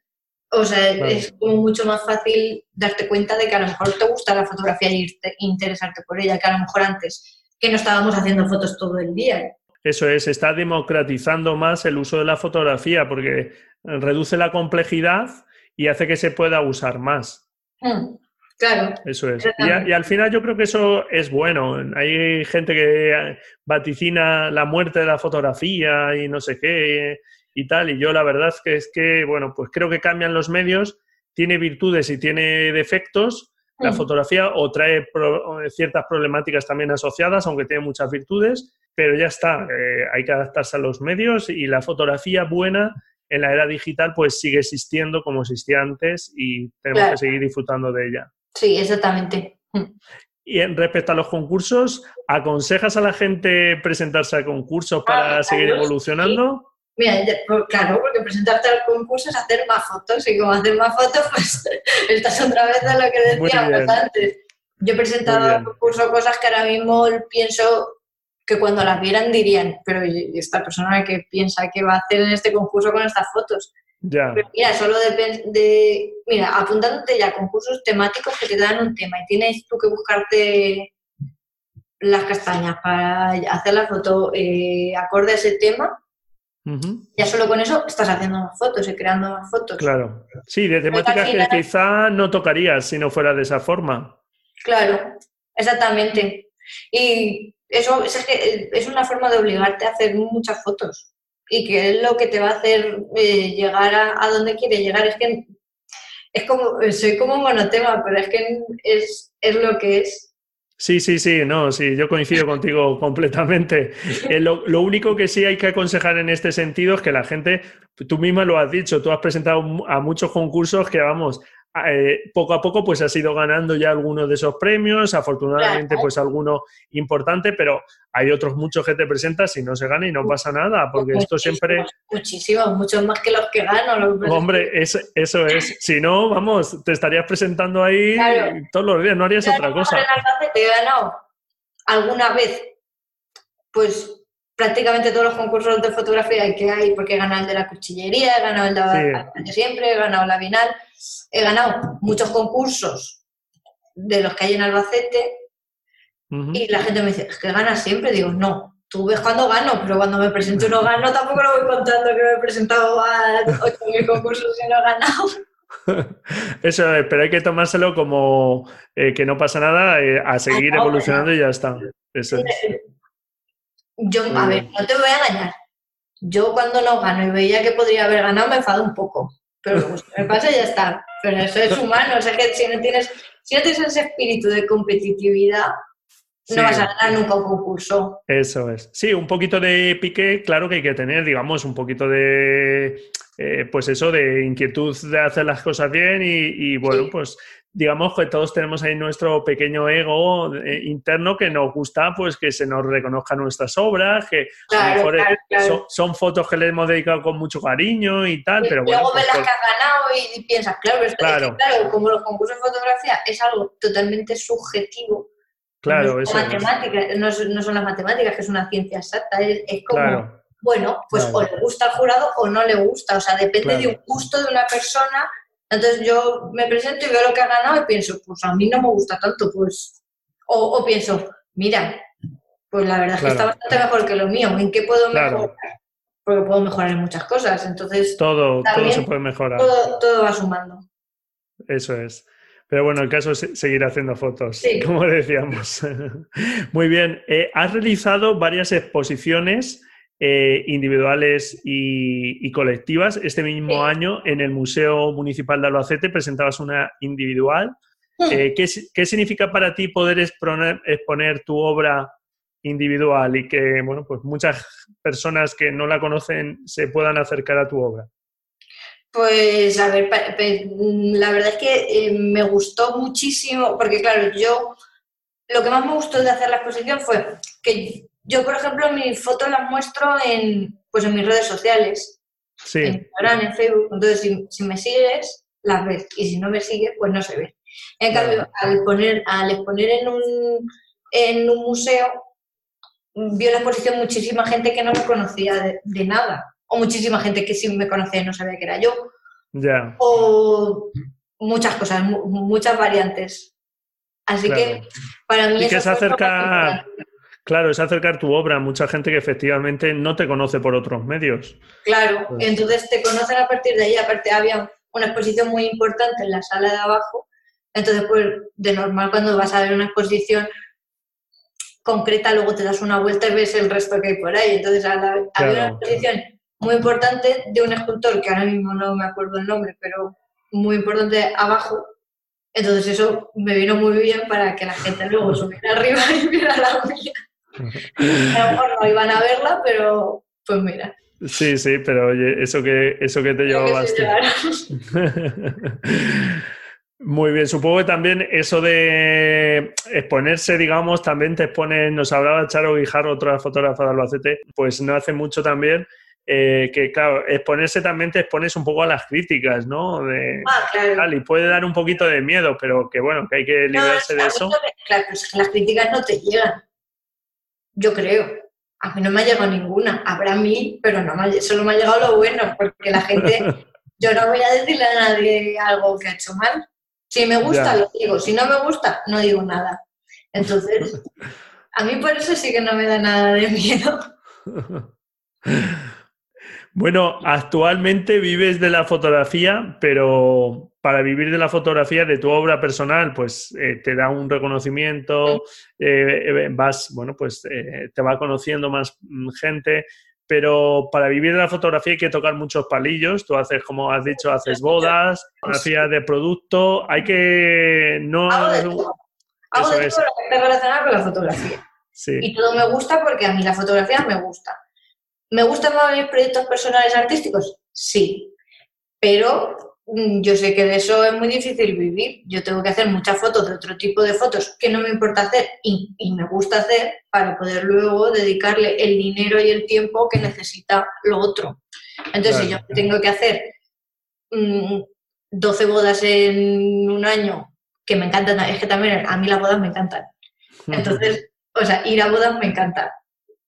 o sea, es como mucho más fácil darte cuenta de que a lo mejor te gusta la fotografía y interesarte por ella, que a lo mejor antes, que no estábamos haciendo fotos todo el día. Eso es, está democratizando más el uso de la fotografía porque reduce la complejidad y hace que se pueda usar más. Hmm, claro. Eso es. Y, al final yo creo que eso es bueno. Hay gente que vaticina la muerte de la fotografía y no sé qué y tal. Y yo la verdad es que es que, bueno, pues creo que cambian los medios, tiene virtudes y tiene defectos. La hmm. fotografía o trae ciertas problemáticas también asociadas, aunque tiene muchas virtudes, pero ya está, eh, hay que adaptarse a los medios y la fotografía buena en la era digital pues sigue existiendo como existía antes y tenemos que seguir disfrutando de ella. Sí, exactamente. Y en respecto a los concursos, ¿aconsejas a la gente presentarse a concursos para ah, seguir evolucionando? Mira, claro, porque presentarte al concurso es hacer más fotos y como hacer más fotos, pues estás otra vez en lo que decíamos antes. Yo he presentado al concurso cosas que ahora mismo pienso que cuando las vieran dirían, pero esta persona que piensa que va a hacer en este concurso con estas fotos. Ya. mira, solo de, de, mira, apuntándote ya a concursos temáticos que te dan un tema y tienes tú que buscarte las castañas para hacer la foto eh, acorde a ese tema, ya solo con eso estás haciendo más fotos y creando más fotos. Claro. Sí, de temáticas que quizá no tocarías si no fuera de esa forma. Claro, exactamente. Y eso es, una forma de obligarte a hacer muchas fotos y que es lo que te va a hacer eh, llegar a, donde quieres llegar. Es que es como, soy como monotema, pero es que es, lo que es. Sí, sí, sí, no, sí, yo coincido contigo completamente. Eh, lo, lo, único que sí hay que aconsejar en este sentido es que la gente, tú misma lo has dicho, tú has presentado a muchos concursos que, vamos, eh, poco a poco pues has ido ganando ya algunos de esos premios, afortunadamente pues alguno importante, pero hay otros muchos que te presentas y no se gana y no pasa nada, porque esto siempre... Muchísimos, muchos más que los que gano. Hombre, eso es. Si no, vamos, te estarías presentando ahí todos los días, no harías otra cosa. te he ganado alguna vez, pues prácticamente todos los concursos de fotografía que hay, porque he ganado el de la cuchillería, he ganado el de, siempre, he ganado la Vinal, he ganado muchos concursos de los que hay en Albacete y la gente me dice, es que ganas siempre. Digo, no, tú ves cuando gano, pero cuando me presento no gano, tampoco lo voy contando que me he presentado a 8.000 concursos y no he ganado. Eso es, pero hay que tomárselo como eh, que no pasa nada, eh, a seguir evolucionando y ya está. Eso es. Yo, a ver, no te voy a engañar. Yo cuando no gano y veía que podría haber ganado, me enfado un poco. Pero pues, me pasa y ya está. Pero eso es humano. O sea que si no tienes, si no tienes ese espíritu de competitividad, no vas a ganar nunca un concurso. Eso es. Sí, un poquito de pique, claro que hay que tener, digamos, un poquito de, eh, pues eso, de inquietud de hacer las cosas bien y, bueno, pues digamos que todos tenemos ahí nuestro pequeño ego eh, interno que nos gusta pues que se nos reconozcan nuestras obras, que a lo mejor Son, fotos que le hemos dedicado con mucho cariño y tal, pero bueno. Luego ves las que has ganado y piensas, claro, claro. claro, como los concursos de fotografía es algo totalmente subjetivo. Claro, no eso no, son las matemáticas, que es una ciencia exacta, es, como, bueno, pues o le gusta al jurado o no le gusta, o sea, depende de un gusto de una persona entonces yo me presento y veo lo que ha ganado y pienso, pues a mí no me gusta tanto, pues. O, pienso, mira, pues la verdad es que está bastante mejor que lo mío, ¿en qué puedo mejorar? Porque puedo mejorar en muchas cosas, entonces. Todo, todo se puede mejorar. Todo, va sumando. Eso es. Pero bueno, el caso es seguir haciendo fotos, como decíamos. Muy bien. Eh, has realizado varias exposiciones eh, individuales y, colectivas. Este mismo año en el Museo Municipal de Albacete presentabas una individual. Eh, ¿qué, significa para ti poder exponer, tu obra individual y que bueno, pues muchas personas que no la conocen se puedan acercar a tu obra? Pues a ver, la verdad es que eh, me gustó muchísimo, porque claro, yo lo que más me gustó de hacer la exposición fue que yo, por ejemplo, mis fotos las muestro en, pues en mis redes sociales. Sí. En Instagram, en Facebook. Entonces, si, me sigues, las ves. Y si no me sigues, pues no se ve. En cambio, al, poner, al exponer en un, en un museo, vio la exposición muchísima gente que no me conocía de, nada. O muchísima gente que sí me conocía y no sabía que era yo. Ya. O muchas cosas, muchas variantes. Así que para mí... Y que se acerca... Claro, es acercar tu obra a mucha gente que efectivamente no te conoce por otros medios. Claro, pues entonces te conocen a partir de ahí. Aparte, había una exposición muy importante en la sala de abajo. Entonces, pues de normal, cuando vas a ver una exposición concreta, luego te das una vuelta y ves el resto que hay por ahí. Entonces, había una exposición muy importante de un escultor que ahora mismo no me acuerdo el nombre, pero muy importante abajo. Entonces, eso me vino muy bien para que la gente luego subiera arriba y viera la mía. A lo mejor no iban a verla, pero pues mira. Sí, sí, pero oye, eso que, eso que te llevabaste. Muy bien, supongo que también eso de exponerse, digamos, también te expone, nos hablaba Charo Guijarro, otra fotógrafa de Albacete, pues no hace mucho también, eh, que claro, exponerse también te expones un poco a las críticas, ¿no? De, ah, claro. y puede dar un poquito de miedo, pero que bueno, que hay que librarse de eso. claro, pues las críticas no te llegan. Yo creo. A mí no me ha llegado ninguna. Habrá mil, pero no me solo me ha llegado lo bueno, porque la gente, yo no voy a decirle a nadie algo que ha hecho mal. Si me gusta, lo digo. Si no me gusta, no digo nada. Entonces, a mí por eso sí que no me da nada de miedo. Bueno, actualmente vives de la fotografía, pero para vivir de la fotografía de tu obra personal, pues eh, te da un reconocimiento, eh, eh, vas, bueno, pues te va conociendo más mm, gente, pero para vivir de la fotografía hay que tocar muchos palillos. Tú haces, como has dicho, haces bodas, fotografía de producto, hay que no. Hago de todo, Hago de todo lo que esté relacionado con la fotografía. Sí. Y todo me gusta porque a mí la fotografía me gusta. ¿Me gustan más mis proyectos personales artísticos? Sí, pero mm, yo sé que de eso es muy difícil vivir. Yo tengo que hacer muchas fotos de otro tipo de fotos que no me importa hacer y, me gusta hacer para poder luego dedicarle el dinero y el tiempo que necesita lo otro. Entonces, si yo tengo que hacer 12 mm, bodas en un año, que me encantan, es que también a mí las bodas me encantan. Entonces, o sea, ir a bodas me encanta.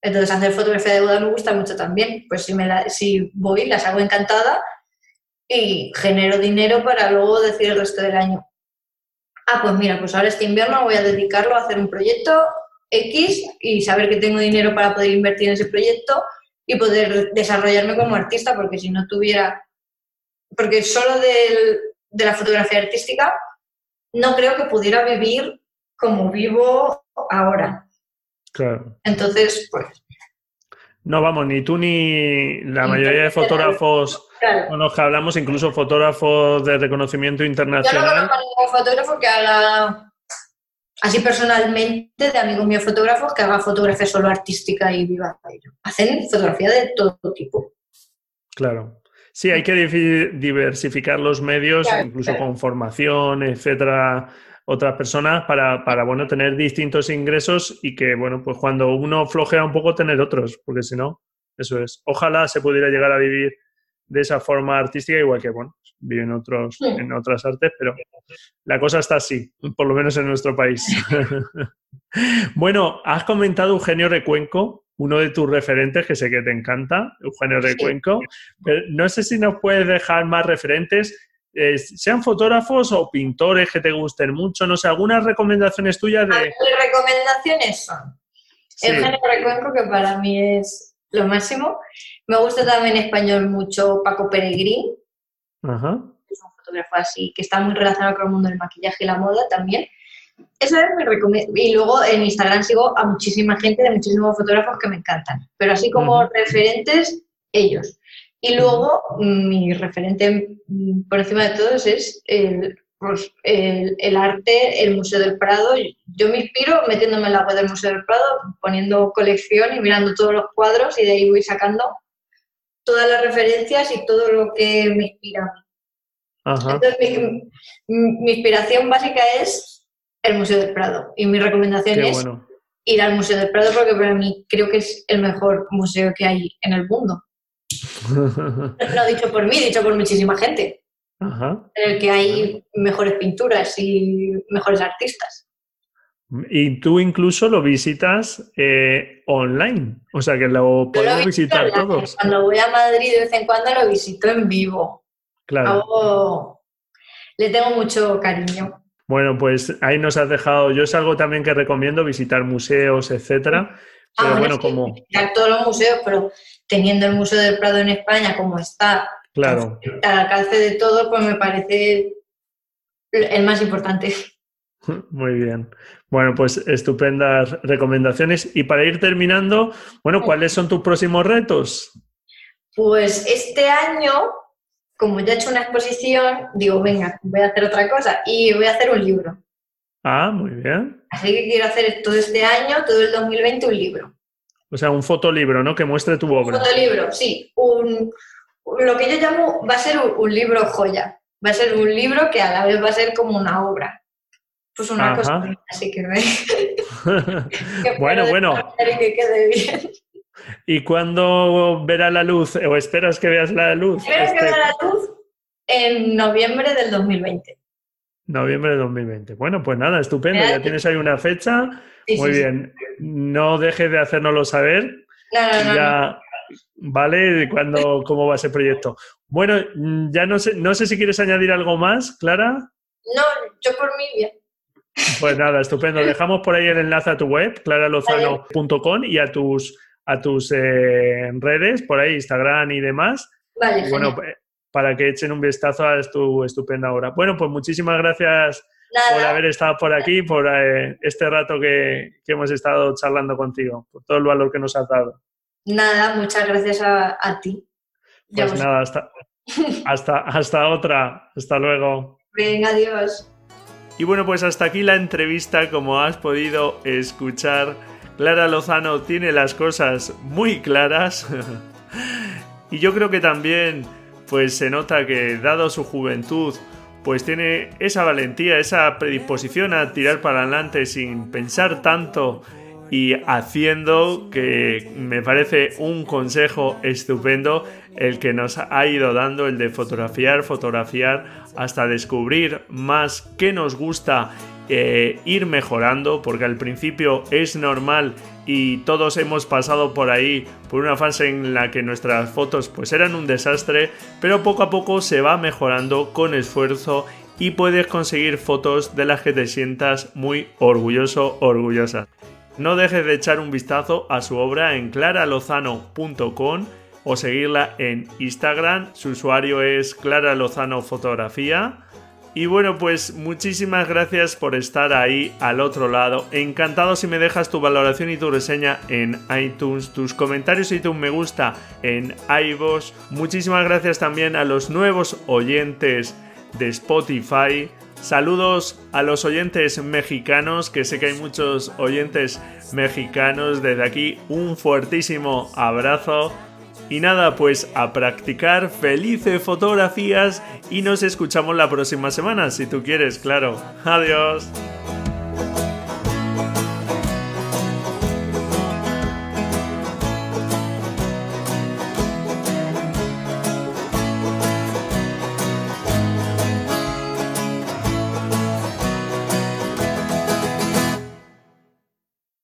Entonces, hacer fotografía de boda me gusta mucho también. Pues si, me si voy, las hago encantada y genero dinero para luego decir el resto del año. Ah, pues mira, pues ahora este invierno voy a dedicarlo a hacer un proyecto X y saber que tengo dinero para poder invertir en ese proyecto y poder desarrollarme como artista, porque si no tuviera, porque solo de la fotografía artística no creo que pudiera vivir como vivo ahora. Claro. Entonces, pues. No, vamos, ni tú ni la mayoría de fotógrafos con los que hablamos, incluso fotógrafos de reconocimiento internacional. Yo no conozco fotógrafo que haga, así personalmente, de amigos míos fotógrafos, que haga fotografía solo artística y viva. Hacen fotografía de todo tipo. Claro. Sí, hay que diversificar los medios, incluso con formación, etcétera, otras personas para, para, bueno, tener distintos ingresos y que, bueno, pues cuando uno flojea un poco, tener otros, porque si no, eso es. Ojalá se pudiera llegar a vivir de esa forma artística, igual que, bueno, viven otros, en otras artes, pero la cosa está así, por lo menos en nuestro país. bueno, has comentado Eugenio Recuenco, uno de tus referentes que sé que te encanta, Eugenio Recuenco, pero no sé si nos puedes dejar más referentes, eh, sean fotógrafos o pintores que te gusten mucho, no sé, algunas recomendaciones tuyas de... Mis recomendaciones son Eugenio Recuenco, que para mí es lo máximo. Me gusta también en español mucho Paco Peregrín. Ajá. Es un fotógrafo así, que está muy relacionado con el mundo del maquillaje y la moda también. Eso es mi recomendación. Y luego en Instagram sigo a muchísima gente, de muchísimos fotógrafos que me encantan. Pero así como referentes, ellos. Y luego mi referente mm, por encima de todos es pues, el, el, arte, el Museo del Prado. Yo me inspiro metiéndome en la web del Museo del Prado, poniendo colección y mirando todos los cuadros y de ahí voy sacando todas las referencias y todo lo que me inspira. Entonces, mi, inspiración básica es el Museo del Prado y mi recomendación es ir al Museo del Prado porque para mí creo que es el mejor museo que hay en el mundo. no dicho por mí, dicho por muchísima gente. En el que hay mejores pinturas y mejores artistas. Y tú incluso lo visitas eh, online, o sea que lo podemos visitar todos. Cuando voy a Madrid de vez en cuando lo visito en vivo. Claro. Le tengo mucho cariño. Bueno, pues ahí nos has dejado. Yo es algo también que recomiendo visitar museos, etcétera. Ah, pero bueno, como. Visitar todos los museos, pero teniendo el Museo del Prado en España como está, claro. al alcance de todo, pues me parece el más importante. Muy bien. Bueno, pues estupendas recomendaciones. Y para ir terminando, bueno, ¿cuáles son tus próximos retos? Pues este año, como ya he hecho una exposición, digo, venga, voy a hacer otra cosa y voy a hacer un libro. Ah, muy bien. Así que quiero hacer todo este año, todo el 2020, un libro. O sea, un fotolibro, ¿no? Que muestre tu obra. Un fotolibro, sí. Un, lo que yo llamo, va a ser un libro joya. Va a ser un libro que a la vez va a ser como una obra pues una cosa así que bueno, bueno. Que quede bien. ¿Y cuándo verá la luz? ¿O esperas que veas la luz? Espero que este vea la luz en noviembre del 2020. Noviembre del 2020. Bueno, pues nada, estupendo. Ya tienes ahí una fecha. Muy bien. No dejes de hacérnoslo saber. No, no, ya, ¿Vale? Cuando, ¿Cómo va ese proyecto? Bueno, ya no sé, no sé si quieres añadir algo más, Clara. No, yo por mí bien. Pues nada, estupendo. Dejamos por ahí el enlace a tu web, claralozano.com y a tus, a tus eh, redes, por ahí, Instagram y demás. Vale, bueno, para que echen un vistazo a tu estupenda obra. Bueno, pues muchísimas gracias por haber estado por aquí, por eh, este rato que, hemos estado charlando contigo, por todo el valor que nos has dado. Nada, muchas gracias a, ti. Pues nada, hasta, hasta, hasta otra. Hasta luego. Venga, adiós. Y bueno, pues hasta aquí la entrevista, como has podido escuchar. Clara Lozano tiene las cosas muy claras. y yo creo que también pues se nota que dado su juventud, pues tiene esa valentía, esa predisposición a tirar para adelante sin pensar tanto y haciendo que me parece un consejo estupendo el que nos ha ido dando el de fotografiar, fotografiar hasta descubrir más qué nos gusta eh, ir mejorando porque al principio es normal y todos hemos pasado por ahí por una fase en la que nuestras fotos pues eran un desastre pero poco a poco se va mejorando con esfuerzo y puedes conseguir fotos de las que te sientas muy orgulloso orgullosa no dejes de echar un vistazo a su obra en claralozano.com o seguirla en Instagram. Su usuario es Clara Lozano Fotografía. Y bueno, pues muchísimas gracias por estar ahí al otro lado. Encantado si me dejas tu valoración y tu reseña en iTunes, tus comentarios y tu me gusta en iVoox. Muchísimas gracias también a los nuevos oyentes de Spotify. Saludos a los oyentes mexicanos, que sé que hay muchos oyentes mexicanos. Desde aquí un fuertísimo abrazo. Y nada, pues a practicar felices fotografías y nos escuchamos la próxima semana, si tú quieres, claro. Adiós.